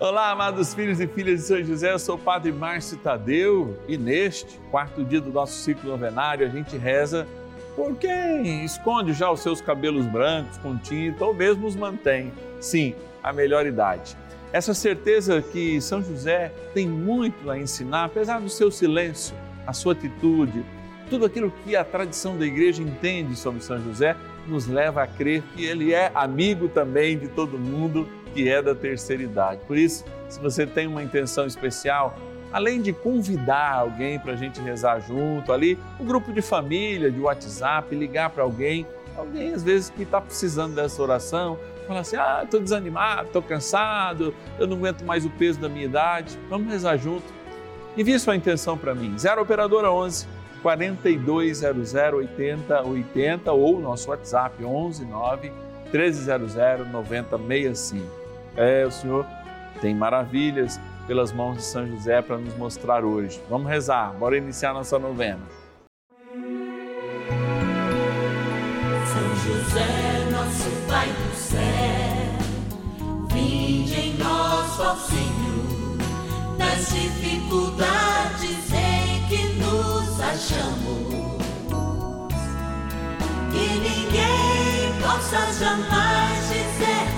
Olá, amados filhos e filhas de São José, eu sou o Padre Márcio Tadeu e neste quarto dia do nosso ciclo novenário a gente reza por quem esconde já os seus cabelos brancos com tinta ou mesmo os mantém, sim, a melhor idade. Essa certeza que São José tem muito a ensinar, apesar do seu silêncio, a sua atitude, tudo aquilo que a tradição da igreja entende sobre São José, nos leva a crer que ele é amigo também de todo mundo que é da terceira idade. Por isso, se você tem uma intenção especial, além de convidar alguém para a gente rezar junto, ali, um grupo de família, de WhatsApp, ligar para alguém, alguém às vezes que está precisando dessa oração, falar assim: ah, estou desanimado, estou cansado, eu não aguento mais o peso da minha idade, vamos rezar junto. Envie sua intenção para mim, 0 Operadora 11 4200 8080 ou nosso WhatsApp 11 9 1300 9065. É, o Senhor tem maravilhas pelas mãos de São José para nos mostrar hoje. Vamos rezar, bora iniciar nossa novena. São José, nosso Pai do céu, vinde em nós, ó Senhor, nas dificuldades em que nos achamos. Que ninguém possa jamais dizer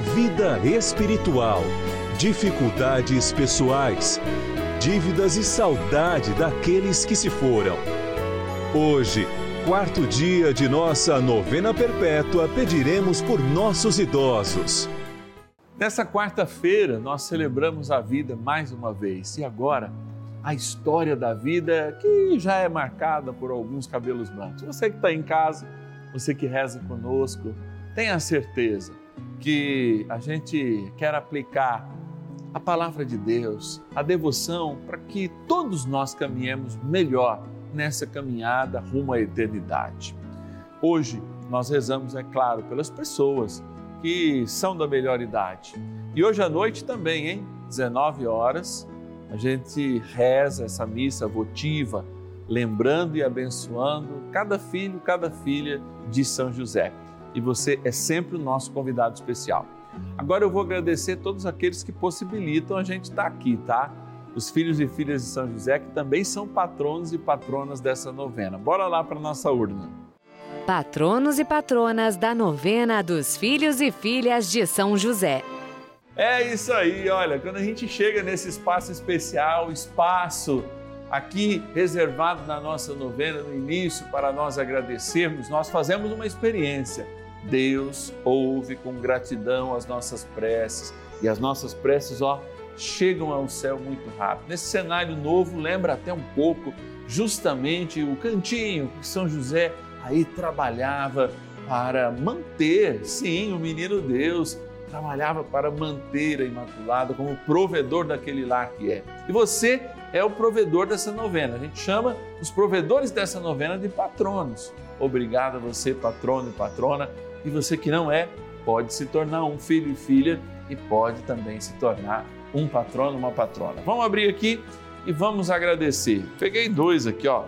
vida espiritual, dificuldades pessoais, dívidas e saudade daqueles que se foram. Hoje, quarto dia de nossa novena perpétua, pediremos por nossos idosos. Nessa quarta-feira, nós celebramos a vida mais uma vez e agora a história da vida que já é marcada por alguns cabelos brancos. Você que está em casa, você que reza conosco, tenha certeza que a gente quer aplicar a palavra de Deus, a devoção, para que todos nós caminhemos melhor nessa caminhada rumo à eternidade. Hoje nós rezamos, é claro, pelas pessoas que são da melhor idade. E hoje à noite também, hein? 19 horas, a gente reza essa missa votiva, lembrando e abençoando cada filho, cada filha de São José e você é sempre o nosso convidado especial. Agora eu vou agradecer todos aqueles que possibilitam a gente estar aqui, tá? Os filhos e filhas de São José que também são patronos e patronas dessa novena. Bora lá para nossa urna. Patronos e patronas da novena dos filhos e filhas de São José. É isso aí, olha, quando a gente chega nesse espaço especial, espaço aqui reservado na nossa novena no início para nós agradecermos, nós fazemos uma experiência Deus ouve com gratidão as nossas preces e as nossas preces, ó, chegam ao céu muito rápido. Nesse cenário novo, lembra até um pouco justamente o cantinho que São José aí trabalhava para manter, sim, o menino Deus trabalhava para manter a Imaculada como provedor daquele lar que é. E você é o provedor dessa novena. A gente chama os provedores dessa novena de patronos. Obrigado a você, patrono e patrona e você que não é, pode se tornar um filho e filha e pode também se tornar um patrono, uma patrona. Vamos abrir aqui e vamos agradecer. Peguei dois aqui, ó.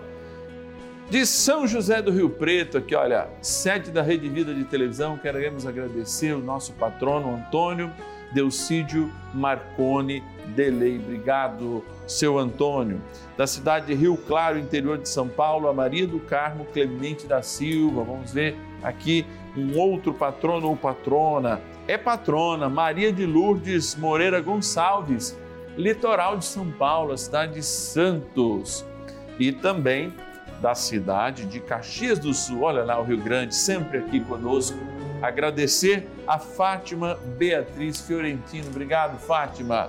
De São José do Rio Preto, aqui, olha, sede da Rede Vida de Televisão, queremos agradecer o nosso patrono Antônio Delcídio Marcone Delei. Obrigado, seu Antônio. Da cidade de Rio Claro, interior de São Paulo, a Maria do Carmo Clemente da Silva. Vamos ver aqui um outro patrono ou patrona. É patrona Maria de Lourdes Moreira Gonçalves, litoral de São Paulo, a cidade de Santos. E também da cidade de Caxias do Sul, olha lá o Rio Grande, sempre aqui conosco. Agradecer a Fátima Beatriz Fiorentino. Obrigado, Fátima.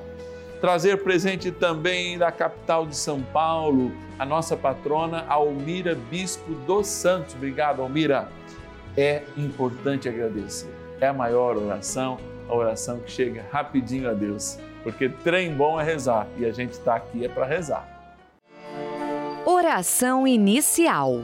Trazer presente também da capital de São Paulo, a nossa patrona Almira Bispo dos Santos. Obrigado, Almira. É importante agradecer. É a maior oração, a oração que chega rapidinho a Deus. Porque trem bom é rezar e a gente está aqui é para rezar. Oração inicial.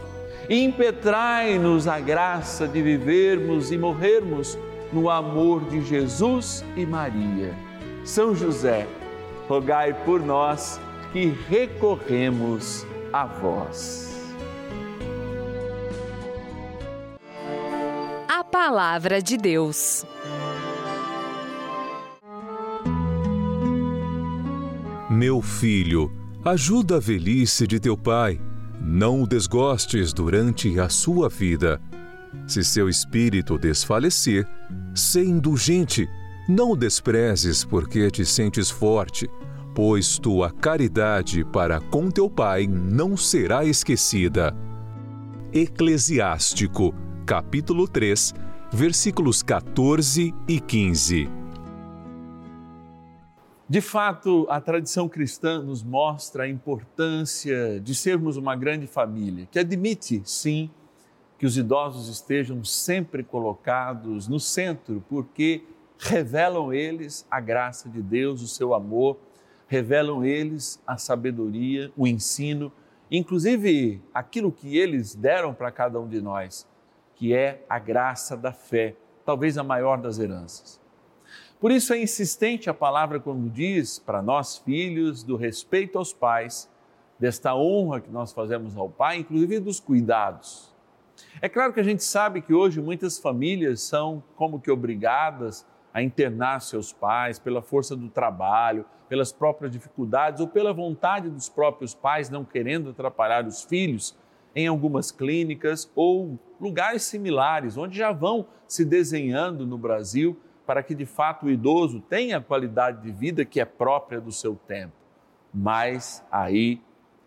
Impetrai-nos a graça de vivermos e morrermos no amor de Jesus e Maria. São José, rogai por nós que recorremos a vós. A Palavra de Deus. Meu filho, Ajuda a velhice de teu pai, não o desgostes durante a sua vida. Se seu espírito desfalecer, sê indulgente, não o desprezes porque te sentes forte, pois tua caridade para com teu pai não será esquecida. Eclesiástico, capítulo 3, versículos 14 e 15. De fato, a tradição cristã nos mostra a importância de sermos uma grande família, que admite, sim, que os idosos estejam sempre colocados no centro, porque revelam eles a graça de Deus, o seu amor, revelam eles a sabedoria, o ensino, inclusive aquilo que eles deram para cada um de nós, que é a graça da fé, talvez a maior das heranças. Por isso é insistente a palavra quando diz para nós, filhos, do respeito aos pais, desta honra que nós fazemos ao pai, inclusive dos cuidados. É claro que a gente sabe que hoje muitas famílias são como que obrigadas a internar seus pais pela força do trabalho, pelas próprias dificuldades ou pela vontade dos próprios pais não querendo atrapalhar os filhos em algumas clínicas ou lugares similares, onde já vão se desenhando no Brasil para que de fato o idoso tenha a qualidade de vida que é própria do seu tempo. Mas aí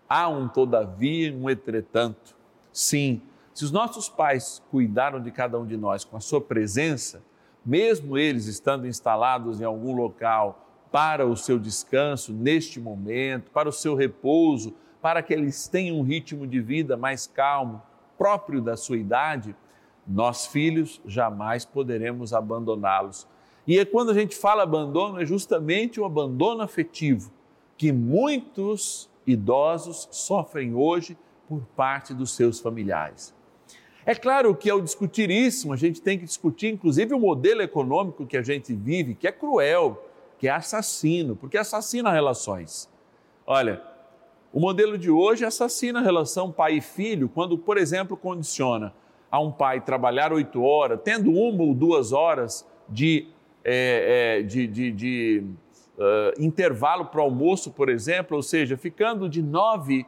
há um todavia, um entretanto. Sim, se os nossos pais cuidaram de cada um de nós com a sua presença, mesmo eles estando instalados em algum local para o seu descanso neste momento, para o seu repouso, para que eles tenham um ritmo de vida mais calmo, próprio da sua idade, nós filhos jamais poderemos abandoná-los. E é quando a gente fala abandono, é justamente o abandono afetivo que muitos idosos sofrem hoje por parte dos seus familiares. É claro que ao discutir isso, a gente tem que discutir inclusive o modelo econômico que a gente vive, que é cruel, que é assassino, porque assassina relações. Olha, o modelo de hoje assassina a relação pai e filho, quando, por exemplo, condiciona a um pai trabalhar oito horas, tendo uma ou duas horas de, é, é, de, de, de uh, intervalo para o almoço, por exemplo, ou seja, ficando de nove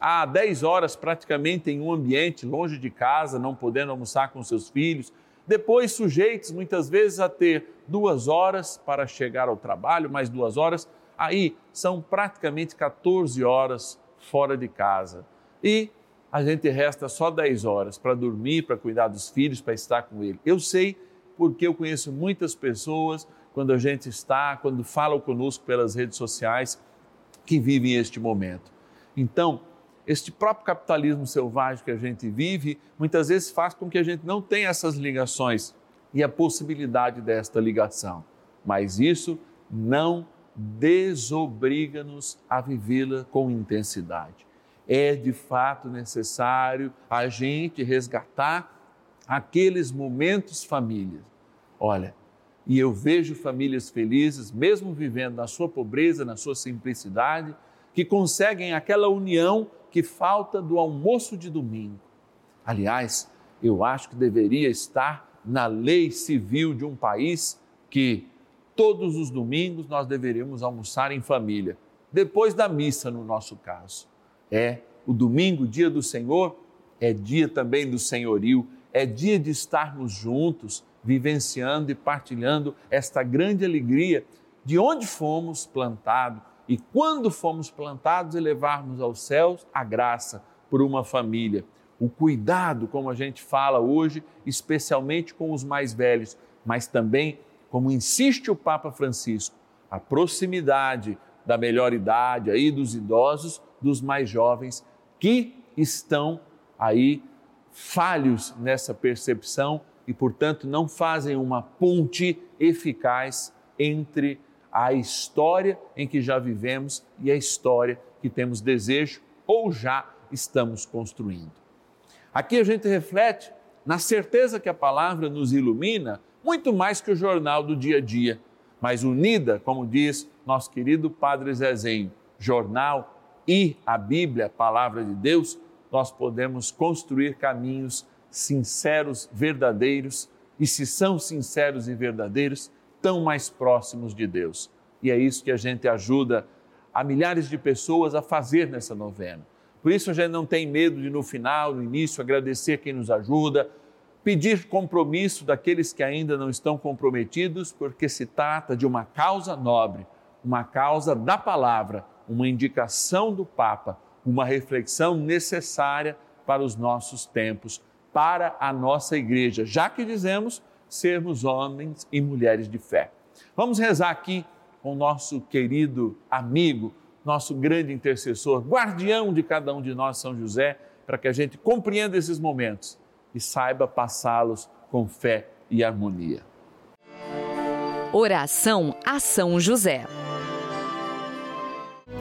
a dez horas praticamente em um ambiente longe de casa, não podendo almoçar com seus filhos, depois sujeitos muitas vezes a ter duas horas para chegar ao trabalho, mais duas horas, aí são praticamente 14 horas fora de casa. E a gente resta só 10 horas para dormir, para cuidar dos filhos, para estar com ele. Eu sei porque eu conheço muitas pessoas quando a gente está, quando falam conosco pelas redes sociais, que vivem este momento. Então, este próprio capitalismo selvagem que a gente vive, muitas vezes faz com que a gente não tenha essas ligações e a possibilidade desta ligação. Mas isso não desobriga-nos a vivê-la com intensidade. É de fato necessário a gente resgatar aqueles momentos família. Olha, e eu vejo famílias felizes, mesmo vivendo na sua pobreza, na sua simplicidade, que conseguem aquela união que falta do almoço de domingo. Aliás, eu acho que deveria estar na lei civil de um país que todos os domingos nós deveríamos almoçar em família, depois da missa, no nosso caso. É o domingo, dia do Senhor, é dia também do senhorio, é dia de estarmos juntos vivenciando e partilhando esta grande alegria de onde fomos plantados e quando fomos plantados e levarmos aos céus a graça por uma família. O cuidado, como a gente fala hoje, especialmente com os mais velhos, mas também, como insiste o Papa Francisco, a proximidade da melhor idade aí dos idosos, dos mais jovens que estão aí falhos nessa percepção e, portanto, não fazem uma ponte eficaz entre a história em que já vivemos e a história que temos desejo ou já estamos construindo. Aqui a gente reflete na certeza que a palavra nos ilumina muito mais que o jornal do dia a dia, mas unida, como diz nosso querido Padre Zezinho, jornal e a Bíblia, a palavra de Deus, nós podemos construir caminhos sinceros, verdadeiros, e se são sinceros e verdadeiros, tão mais próximos de Deus. E é isso que a gente ajuda a milhares de pessoas a fazer nessa novena. Por isso a gente não tem medo de no final, no início, agradecer quem nos ajuda, pedir compromisso daqueles que ainda não estão comprometidos, porque se trata de uma causa nobre, uma causa da palavra, uma indicação do Papa, uma reflexão necessária para os nossos tempos para a nossa igreja, já que dizemos sermos homens e mulheres de fé. Vamos rezar aqui com nosso querido amigo, nosso grande intercessor, guardião de cada um de nós, São José, para que a gente compreenda esses momentos e saiba passá-los com fé e harmonia. Oração a São José.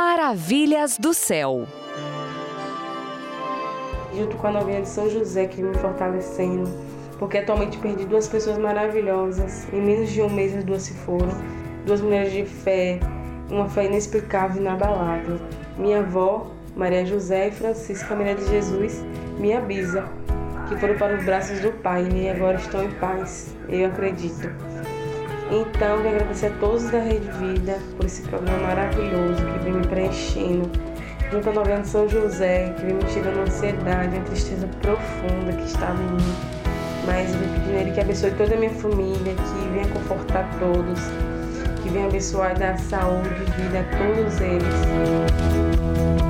Maravilhas do céu. Junto com a novinha de São José que me fortalecendo, porque atualmente perdi duas pessoas maravilhosas. Em menos de um mês as duas se foram. Duas mulheres de fé, uma fé inexplicável e inabalável. Minha avó, Maria José e Francisca Maria de Jesus, minha bisa, que foram para os braços do Pai e agora estão em paz, eu acredito. Então, quero agradecer a todos da Rede Vida por esse programa maravilhoso que vem me preenchendo, junto à novena São José, que vem me tirando a ansiedade, a tristeza profunda que estava em mim. Mas eu pedindo a Ele que abençoe toda a minha família, que venha confortar todos, que venha abençoar e dar saúde e vida a todos eles.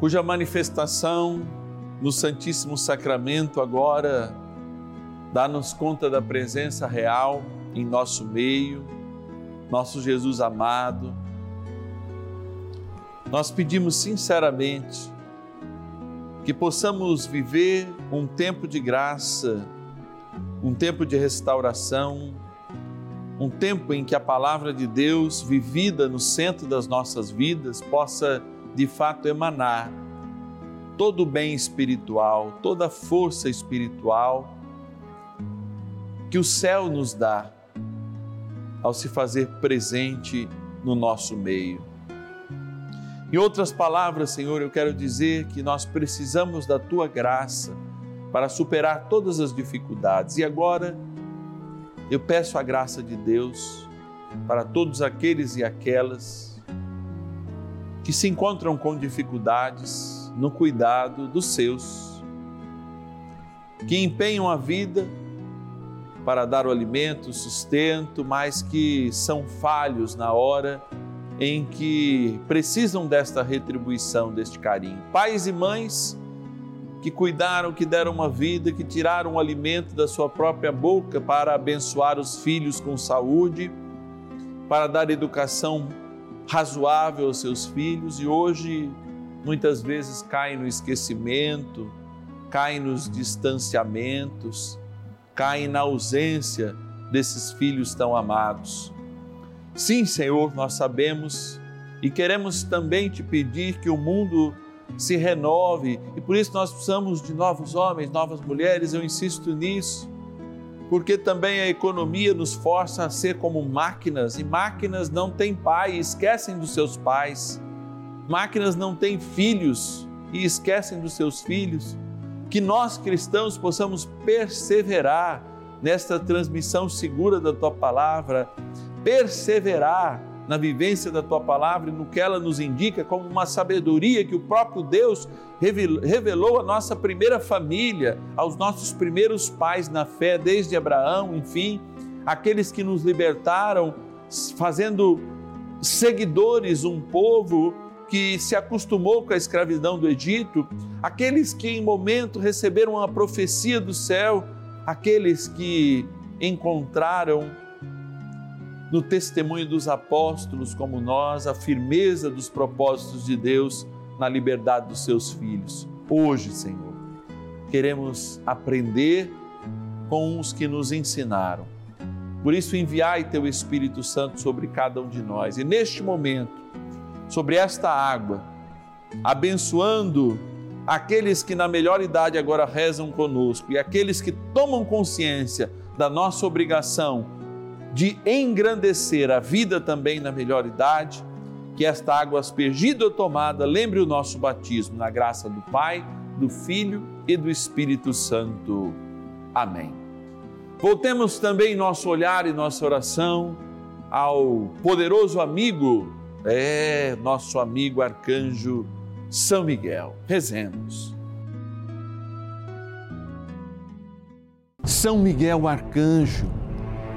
cuja manifestação no Santíssimo Sacramento agora dá-nos conta da presença real em nosso meio, nosso Jesus amado. Nós pedimos sinceramente que possamos viver um tempo de graça, um tempo de restauração, um tempo em que a palavra de Deus, vivida no centro das nossas vidas, possa de fato emanar todo o bem espiritual, toda a força espiritual que o céu nos dá ao se fazer presente no nosso meio. Em outras palavras, Senhor, eu quero dizer que nós precisamos da tua graça para superar todas as dificuldades. E agora eu peço a graça de Deus para todos aqueles e aquelas que se encontram com dificuldades no cuidado dos seus, que empenham a vida para dar o alimento, o sustento, mas que são falhos na hora em que precisam desta retribuição, deste carinho. Pais e mães que cuidaram, que deram uma vida, que tiraram o alimento da sua própria boca para abençoar os filhos com saúde, para dar educação razoável aos seus filhos e hoje muitas vezes caem no esquecimento, caem nos distanciamentos caem na ausência desses filhos tão amados. Sim, Senhor, nós sabemos e queremos também te pedir que o mundo se renove e por isso nós precisamos de novos homens, novas mulheres, eu insisto nisso, porque também a economia nos força a ser como máquinas e máquinas não têm pai e esquecem dos seus pais, máquinas não têm filhos e esquecem dos seus filhos. Que nós cristãos possamos perseverar nesta transmissão segura da tua palavra, perseverar na vivência da tua palavra e no que ela nos indica como uma sabedoria que o próprio Deus revelou à nossa primeira família, aos nossos primeiros pais na fé, desde Abraão, enfim, aqueles que nos libertaram, fazendo seguidores um povo que se acostumou com a escravidão do Egito, aqueles que em momento receberam a profecia do céu, aqueles que encontraram no testemunho dos apóstolos, como nós, a firmeza dos propósitos de Deus na liberdade dos seus filhos. Hoje, Senhor, queremos aprender com os que nos ensinaram. Por isso, enviai teu Espírito Santo sobre cada um de nós. E neste momento, sobre esta água, abençoando aqueles que na melhor idade agora rezam conosco e aqueles que tomam consciência da nossa obrigação de engrandecer a vida também na melhor idade, que esta água aspergida ou tomada lembre o nosso batismo na graça do Pai, do Filho e do Espírito Santo. Amém. Voltemos também nosso olhar e nossa oração ao poderoso amigo, é, nosso amigo arcanjo São Miguel. Rezemos. São Miguel arcanjo,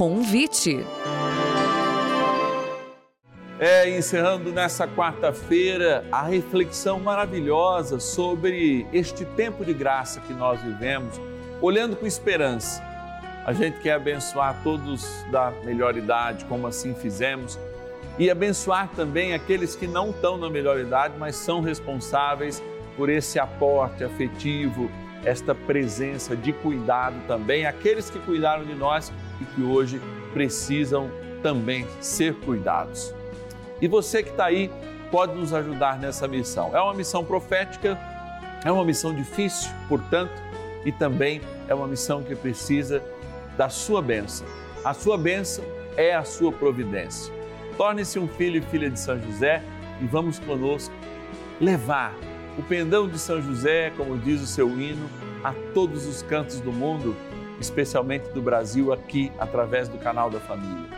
convite. É, encerrando nessa quarta-feira a reflexão maravilhosa sobre este tempo de graça que nós vivemos, olhando com esperança. A gente quer abençoar todos da melhor idade, como assim fizemos, e abençoar também aqueles que não estão na melhor idade, mas são responsáveis por esse aporte afetivo, esta presença de cuidado também, aqueles que cuidaram de nós e que hoje precisam também ser cuidados. E você que está aí pode nos ajudar nessa missão. É uma missão profética, é uma missão difícil, portanto, e também é uma missão que precisa da sua bênção. A sua bênção é a sua providência. Torne-se um filho e filha de São José e vamos conosco levar o pendão de São José, como diz o seu hino, a todos os cantos do mundo especialmente do Brasil, aqui através do canal da família.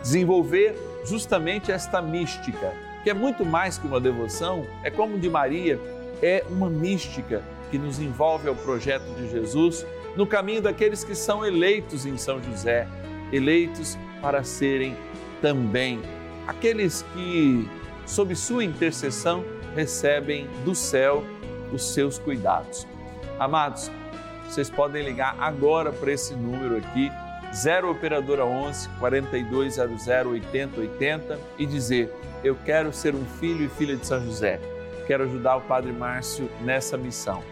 Desenvolver justamente esta mística, que é muito mais que uma devoção, é como de Maria, é uma mística que nos envolve ao projeto de Jesus no caminho daqueles que são eleitos em São José, eleitos para serem também aqueles que, sob sua intercessão, recebem do céu os seus cuidados. Amados, vocês podem ligar agora para esse número aqui, 0 Operadora 11 4200 8080 e dizer: Eu quero ser um filho e filha de São José. Quero ajudar o Padre Márcio nessa missão.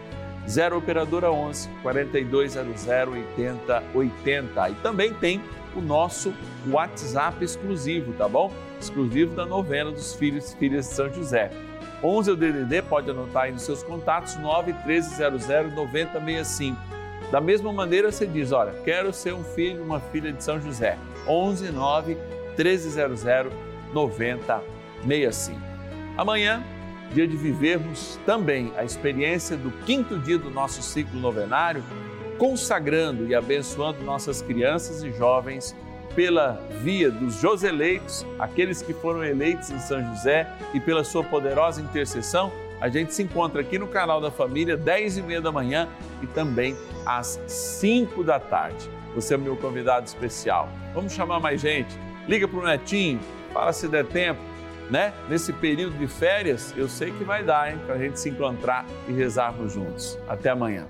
0 Operadora 11 4200 8080. E também tem o nosso WhatsApp exclusivo, tá bom? Exclusivo da novena dos filhos e filhas de São José. 11 é o DDD, pode anotar aí nos seus contatos, 9 1300 9065. Da mesma maneira, você diz: Olha, quero ser um filho, uma filha de São José. 11 9 1300 9065. Amanhã, dia de vivermos também a experiência do quinto dia do nosso ciclo novenário, consagrando e abençoando nossas crianças e jovens pela via dos Joseleitos, aqueles que foram eleitos em São José e pela sua poderosa intercessão a gente se encontra aqui no canal da Família, 10 e meia da manhã e também às 5 da tarde. Você é meu convidado especial. Vamos chamar mais gente? Liga para o Netinho, fala se der tempo, né? Nesse período de férias, eu sei que vai dar, hein? Para a gente se encontrar e rezarmos juntos. Até amanhã.